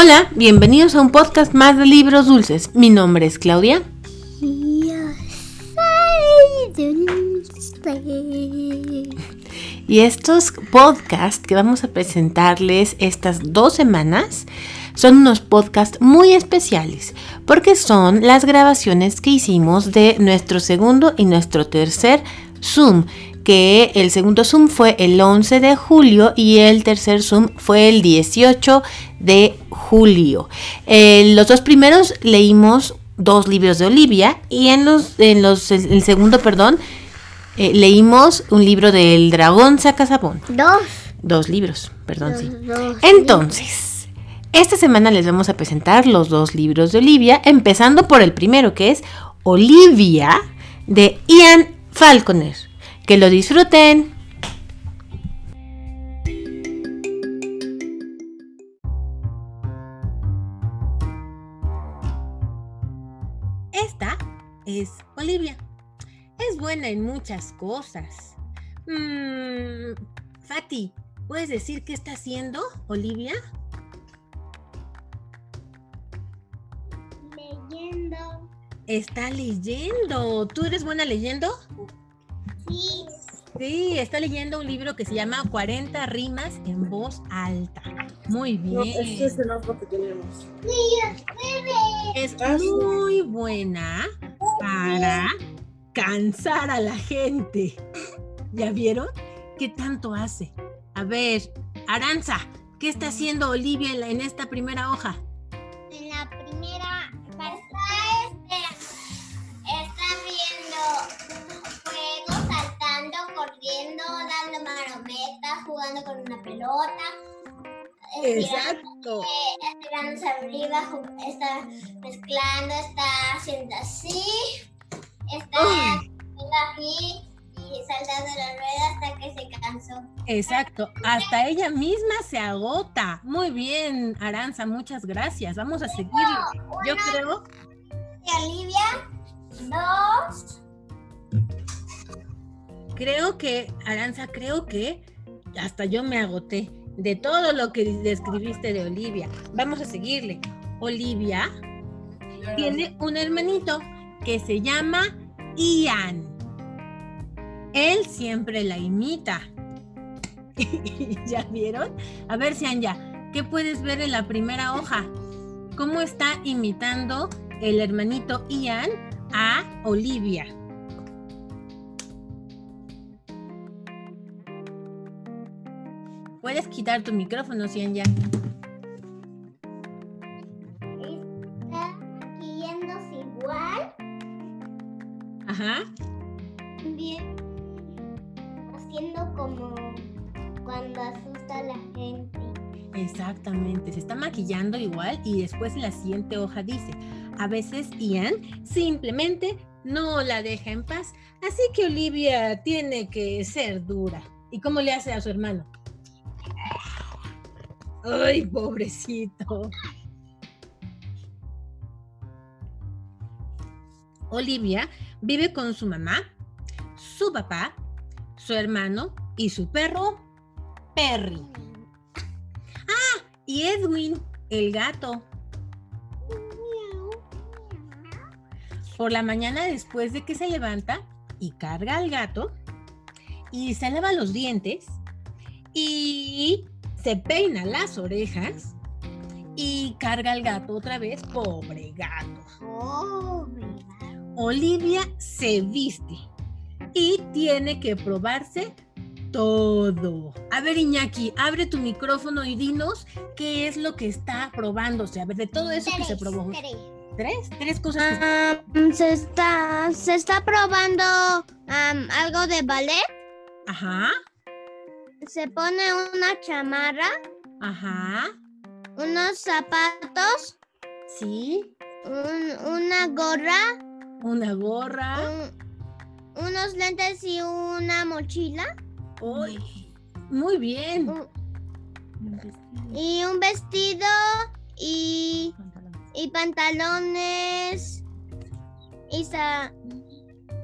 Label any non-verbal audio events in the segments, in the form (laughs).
Hola, bienvenidos a un podcast más de libros dulces. Mi nombre es Claudia. Y estos podcasts que vamos a presentarles estas dos semanas son unos podcasts muy especiales porque son las grabaciones que hicimos de nuestro segundo y nuestro tercer Zoom que el segundo Zoom fue el 11 de julio y el tercer Zoom fue el 18 de julio. En los dos primeros leímos dos libros de Olivia y en los, en los el segundo, perdón, eh, leímos un libro del dragón Sacasabón. Dos. Dos libros, perdón, sí. Entonces, esta semana les vamos a presentar los dos libros de Olivia, empezando por el primero que es Olivia de Ian Falconer. Que lo disfruten. Esta es Olivia. Es buena en muchas cosas. Mmm, Fati, ¿puedes decir qué está haciendo Olivia? Leyendo. Está leyendo. ¿Tú eres buena leyendo? Sí. Está leyendo un libro que se llama 40 rimas en voz alta. Muy bien. No, este es el otro que tenemos. Es Ah, muy buena para cansar a la gente. ¿Ya vieron? ¿Qué tanto hace? A ver, Aranza, ¿qué está haciendo Olivia en, la- en esta primera hoja? Pelota. Exacto. estirándose, Estirándose arriba, está mezclando, está haciendo así, está haciendo así y saltando la rueda hasta que se cansó. Exacto, hasta ella misma se agota. Muy bien, Aranza, muchas gracias. Vamos a seguirlo. Yo creo, de Olivia, dos, creo que, Aranza, creo que hasta yo me agoté de todo lo que describiste de Olivia. Vamos a seguirle. Olivia tiene un hermanito que se llama Ian. Él siempre la imita. (laughs) ¿Ya vieron? A ver, ya ¿qué puedes ver en la primera hoja? ¿Cómo está imitando el hermanito Ian a Olivia? Puedes quitar tu micrófono, Cianya. está maquillándose igual, Ajá. bien, haciendo como cuando asusta a la gente. Exactamente, se está maquillando igual y después en la siguiente hoja dice, a veces Ian simplemente no la deja en paz, así que Olivia tiene que ser dura. ¿Y cómo le hace a su hermano? Ay, pobrecito. Olivia vive con su mamá, su papá, su hermano y su perro, Perry. Y Edwin, el gato. Por la mañana después de que se levanta y carga al gato y se lava los dientes y se peina las orejas y carga al gato otra vez, pobre gato. Pobre. Olivia se viste y tiene que probarse todo. A ver, Iñaki, abre tu micrófono y dinos qué es lo que está probándose. A ver, de todo eso que se probó. tres. ¿Tres? ¿Tres cosas se está se está probando algo de ballet. Ajá, Se pone una chamarra, ajá, unos zapatos, sí, un- una gorra, una gorra. un- unos lentes y una mochila. Uy, muy bien. un- y un vestido y, y pantalones y sa-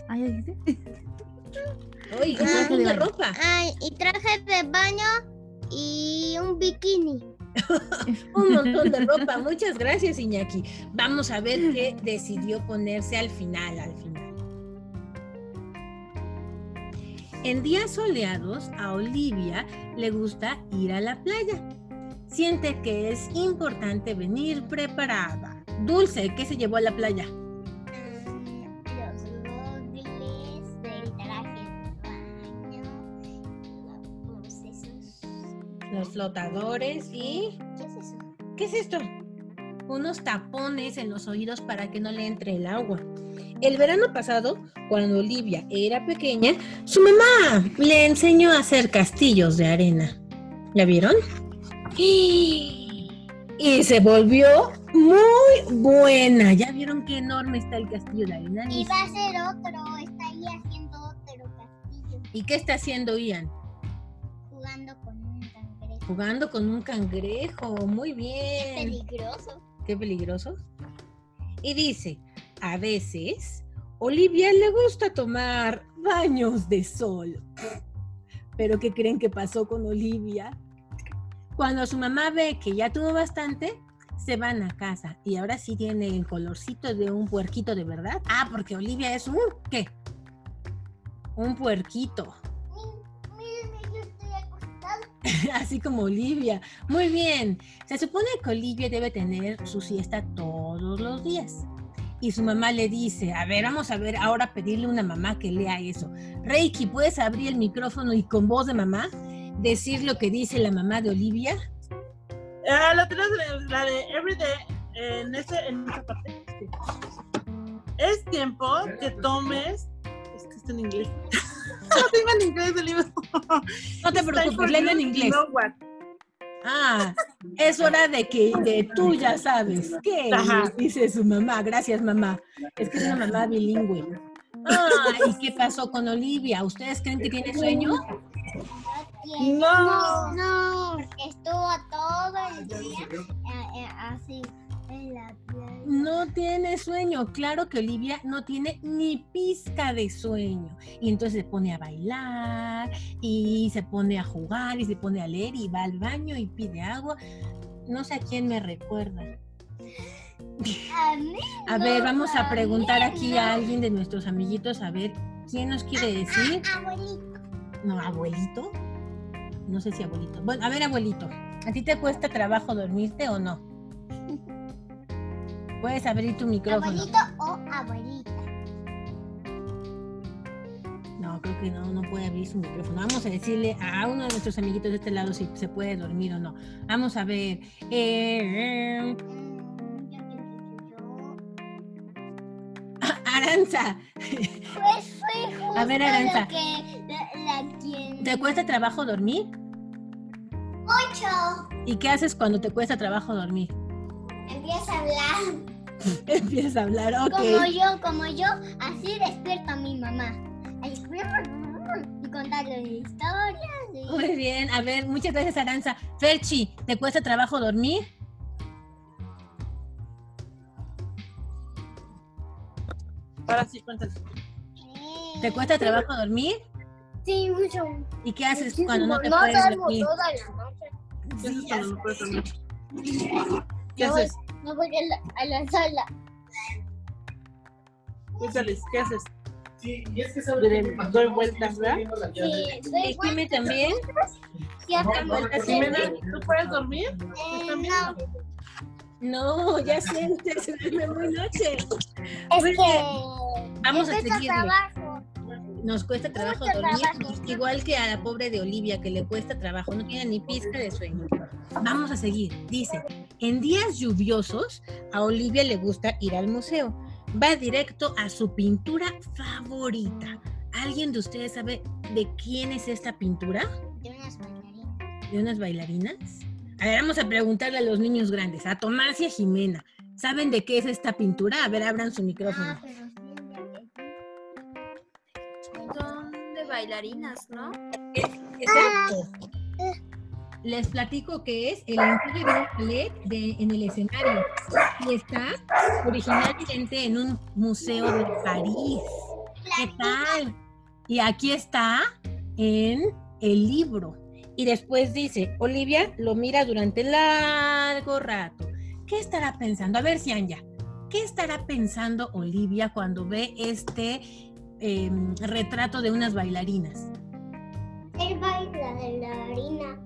(laughs) Uy, y Ah, traje de ropa. ay, y traje de baño y un bikini. (laughs) Un montón de ropa. Muchas gracias, Iñaki. Vamos a ver qué decidió ponerse al final, al final. En días soleados, a Olivia le gusta ir a la playa. Siente que es importante venir preparada. Dulce, ¿qué se llevó a la playa? Flotadores y... ¿Qué es eso? ¿Qué es esto? Unos tapones en los oídos para que no le entre el agua. El verano pasado, cuando Olivia era pequeña, su mamá le enseñó a hacer castillos de arena. ¿Ya vieron? Y se volvió muy buena. ¿Ya vieron qué enorme está el castillo de arena? Y va a ser otro. Está ahí haciendo otro castillo. ¿Y qué está haciendo Ian? Jugando. Jugando con un cangrejo. Muy bien. peligroso. Qué peligroso. Y dice, a veces Olivia le gusta tomar baños de sol. Pero ¿qué creen que pasó con Olivia? Cuando su mamá ve que ya tuvo bastante, se van a casa y ahora sí tiene el colorcito de un puerquito de verdad. Ah, porque Olivia es un ¿qué? Un puerquito. (laughs) Así como Olivia. Muy bien. Se supone que Olivia debe tener su siesta todos los días. Y su mamá le dice, a ver, vamos a ver, ahora pedirle a una mamá que lea eso. Reiki, ¿puedes abrir el micrófono y con voz de mamá decir lo que dice la mamá de Olivia? Ah, la de- Everyday en, parte. Es tiempo que tomes. Es que está en inglés. No tengo en inglés el libro. No te preocupes, léelo en inglés. Ah, es hora de que de tú ya sabes qué Ajá. dice su mamá. Gracias, mamá. Es que es una mamá bilingüe. Ah, ¿y qué pasó con Olivia? ¿Ustedes creen que tiene sueño? No. No. No, porque estuvo todo el día eh, eh, así en la playa. No tiene sueño. Claro que Olivia no tiene ni pizca de sueño. Y entonces se pone a bailar y se pone a jugar y se pone a leer y va al baño y pide agua. No sé a quién me recuerda. A mí (laughs) A ver, vamos a preguntar aquí a alguien de nuestros amiguitos a ver quién nos quiere decir. abuelito. No, abuelito. No sé si abuelito. Bueno, a ver, abuelito. ¿A ti te cuesta trabajo dormirte o no? Puedes abrir tu micrófono. Abuelito o abuelita. No, creo que no, no puede abrir su micrófono. Vamos a decirle a uno de nuestros amiguitos de este lado si se puede dormir o no. Vamos a ver. Eh, yo, yo. (laughs) Aranza, Pues fue justo A ver, Aranza. que la, la quien... ¿te cuesta trabajo dormir? Ocho. ¿Y qué haces cuando te cuesta trabajo dormir? Empieza a hablar. (laughs) Empiezas a hablar, ok. Como yo, como yo, así despierto a mi mamá. Y contarle historias. y- Muy bien, a ver, muchas gracias Aranza. Ferchi, ¿te cuesta trabajo dormir? Ahora sí, cuéntale. ¿Te cuesta trabajo dormir? Sí, mucho. ¿Y qué haces cuando no te no puedes dormir? toda la noche. ¿Qué haces cuando no puedes dormir? ¿Qué haces? No voy a la, a la sala. Cuéntales, ¿qué haces? Sí, y es que Doy- doy vueltas, ¿verdad? Sí, ¿Y doy Jimmy también? vueltas, Jimena, Jimmy? ¿tú puedes dormir? ¿Tú Eh, no, No, ya siente, se duerme muy noche. es que Vamos a trabajo. Nos cuesta trabajo dormir, trabajo. igual que a la pobre de Olivia, que le cuesta trabajo, no tiene ni pizca de sueño. Vamos a seguir. Dice, en días lluviosos, a Olivia le gusta ir al museo. Va directo a su pintura favorita. ¿Alguien de ustedes sabe de quién es esta pintura? De unas bailarinas. ¿De unas bailarinas? A ver, vamos a preguntarle a los niños grandes, a Tomás y a Jimena. ¿Saben de qué es esta pintura? A ver, abran su micrófono. Ah, Son de bailarinas, ¿no? Exacto. Les platico que es el ensayo de un de- en el escenario y está originalmente en un museo de París. ¿Qué tal? Y aquí está en el libro. Y después dice, Olivia lo mira durante largo rato. ¿Qué estará pensando? A ver, Cianya, ¿qué estará pensando Olivia cuando ve este em, retrato de unas bailarinas? El bailarina.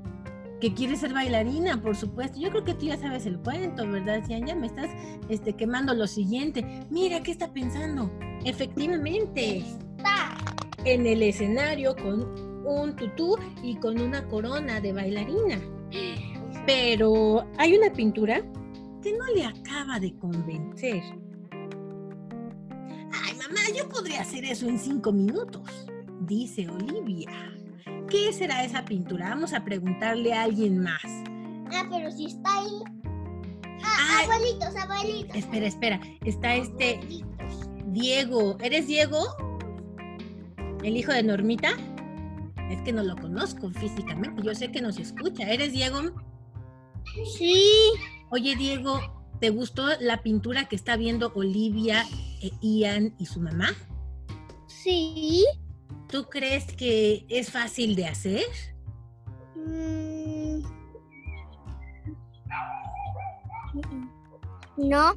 Que quiere ser bailarina, por supuesto. Yo creo que tú ya sabes el cuento, ¿verdad, Cianya? Me estás este, quemando lo siguiente. Mira, ¿qué está pensando? Efectivamente, Está. en el escenario con un tutú y con una corona de bailarina. Pero hay una pintura que no le acaba de convencer. Ay, mamá, yo podría hacer eso en cinco minutos, dice Olivia. ¿Qué será esa pintura? Vamos a preguntarle a alguien más. Ah, pero si está ahí. Ah, Ay. abuelitos, abuelitos. Espera, espera. Está este Abuelitos. Diego. ¿Eres Diego? ¿El hijo de Normita? Es que no lo conozco físicamente. Yo sé que nos escucha. ¿Eres Diego? Sí. Oye, Diego, ¿te gustó la pintura que está viendo Olivia, eh, Ian y su mamá? Sí. ¿Tú crees que es fácil de hacer? Mm. No.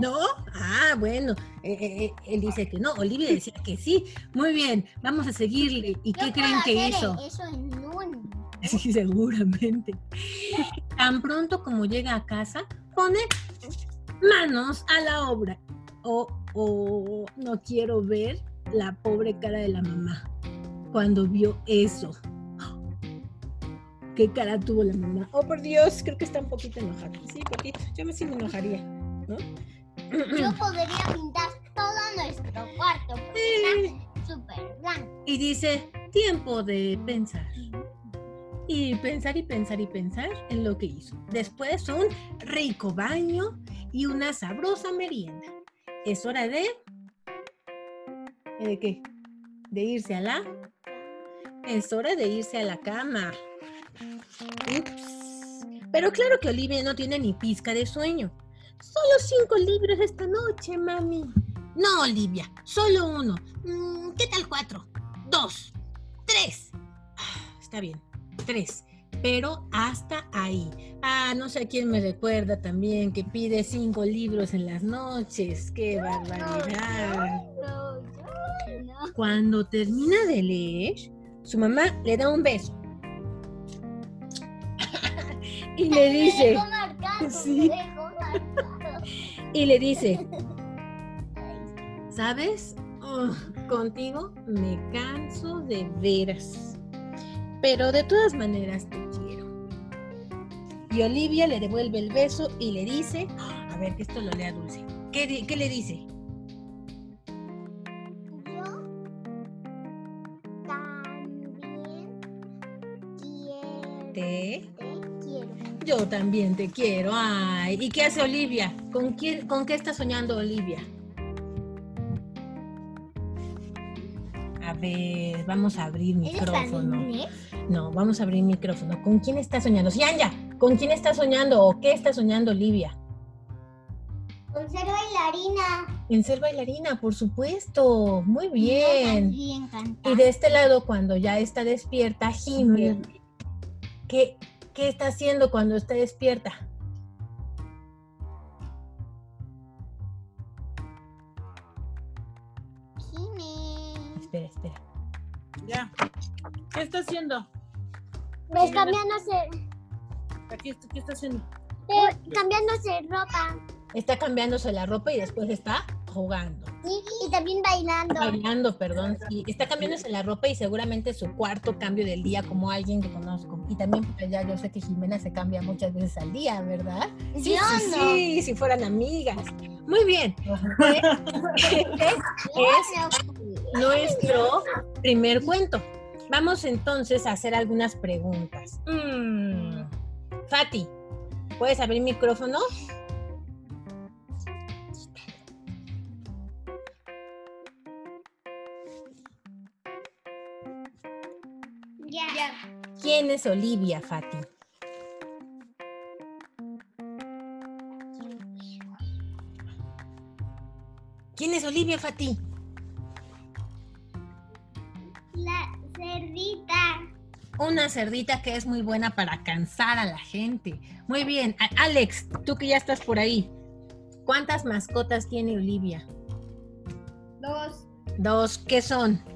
¿No? Ah, bueno. eh, eh, eh, él dice que no. Olivia decía que sí. Muy bien, vamos a seguirle. ¿Y qué creen que hizo? Eso en un. (laughs) Sí, seguramente. Tan pronto como llega a casa, pone manos a la obra. O, o no quiero ver la pobre cara de la mamá cuando vio eso. (gasps) ¿Qué cara tuvo la mamá? Oh, por Dios, creo que está un poquito enojada. Sí, poquito. Yo me sí me enojaría, ¿no? (clears throat) Yo podría pintar todo nuestro cuarto porque está súper blanco. Y dice, tiempo de pensar. Y pensar y pensar y pensar en lo que hizo. Después un rico baño y una sabrosa merienda. Es hora de... ¿De qué? De irse a la... Es hora de irse a la cama. Ups. Pero claro que Olivia no tiene ni pizca de sueño. Solo cinco libros esta noche, mami. No, Olivia, solo uno. Mm, ¿Qué tal cuatro? Dos, tres. Ah, Está bien, tres. Pero hasta ahí. Ah, no sé a quién me recuerda también que pide cinco libros en las noches. ¡Qué barbaridad! Cuando termina de leer, su mamá le da un beso. (laughs) y le dice, marcado, Sí. (laughs) y le dice, ¿sabes? Ugh, contigo me canso de veras. Pero de todas maneras te quiero. Y Olivia le devuelve el beso y le dice, a ver que esto lo lea Dulce. ¿Qué, qué le dice? Te, quiero. yo también te quiero. Ay, ¿y qué hace Olivia? ¿Con quién, con qué está soñando Olivia? A ver, vamos a abrir ¿Eres micrófono. No, vamos a abrir micrófono. ¿Con quién está soñando? Cianya, ¿con quién está soñando o qué está soñando Olivia? Con ser bailarina. En ser bailarina, por supuesto. Muy bien. también cantar. Y de este lado, cuando ya está despierta, gime. ¿Qué, ¿Qué está haciendo cuando está despierta? Jimmy. Espera, espera. Ya. ¿Qué está haciendo? Pues cambiándose, Aquí, ¿Qué está haciendo? eh, cambiándose ropa. Está cambiándose la ropa y después está jugando. Sí, y también bailando. Bailando, perdón. Sí, está cambiándose la ropa y seguramente su cuarto cambio del día como alguien que conozco. Y también por allá yo sé que Jimena se cambia muchas veces al día, ¿verdad? Sí, sí, no. sí, si fueran amigas. Muy bien. Este (laughs) es nuestro primer cuento. Vamos entonces a hacer algunas preguntas. Mm, Fati, ¿puedes abrir micrófono? ¿Quién es Olivia, Fati? ¿Quién es Olivia, Fati? La cerdita. Una cerdita que es muy buena para cansar a la gente. Muy bien. Alex, tú que ya estás por ahí. ¿Cuántas mascotas tiene Olivia? Dos. Dos. ¿Qué son?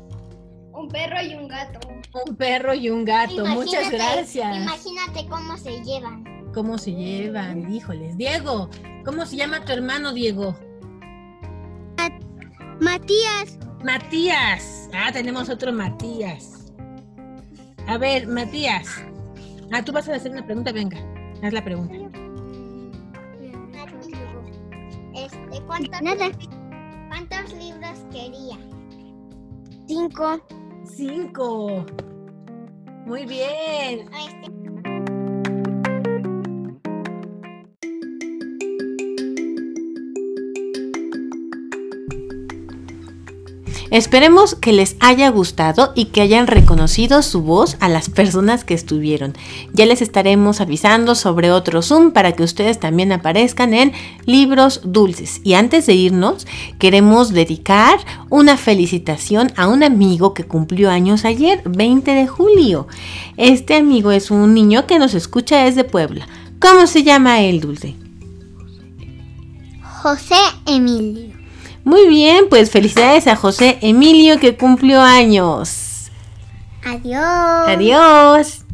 Un perro y un gato. Un perro y un gato. Muchas gracias. Imagínate cómo se llevan. ¿Cómo se llevan? Híjoles. Diego, ¿cómo se llama tu hermano, Diego? Matías. Matías. Ah, tenemos otro Matías. A ver, Matías. Ah, tú vas a hacer una pregunta, venga. Haz la pregunta. Este, ¿cuántos, Nada. ¿Cuántos libros quería? Cinco. Cinco. Muy bien. Esperemos que les haya gustado y que hayan reconocido su voz a las personas que estuvieron. Ya les estaremos avisando sobre otro Zoom para que ustedes también aparezcan en Libros Dulces. Y antes de irnos, queremos dedicar una felicitación a un amigo que cumplió años ayer, 20 de julio. Este amigo es un niño que nos escucha desde Puebla. ¿Cómo se llama él, Dulce? José Emilio. Muy bien, pues felicidades a José Emilio que cumplió años. Adiós. Adiós.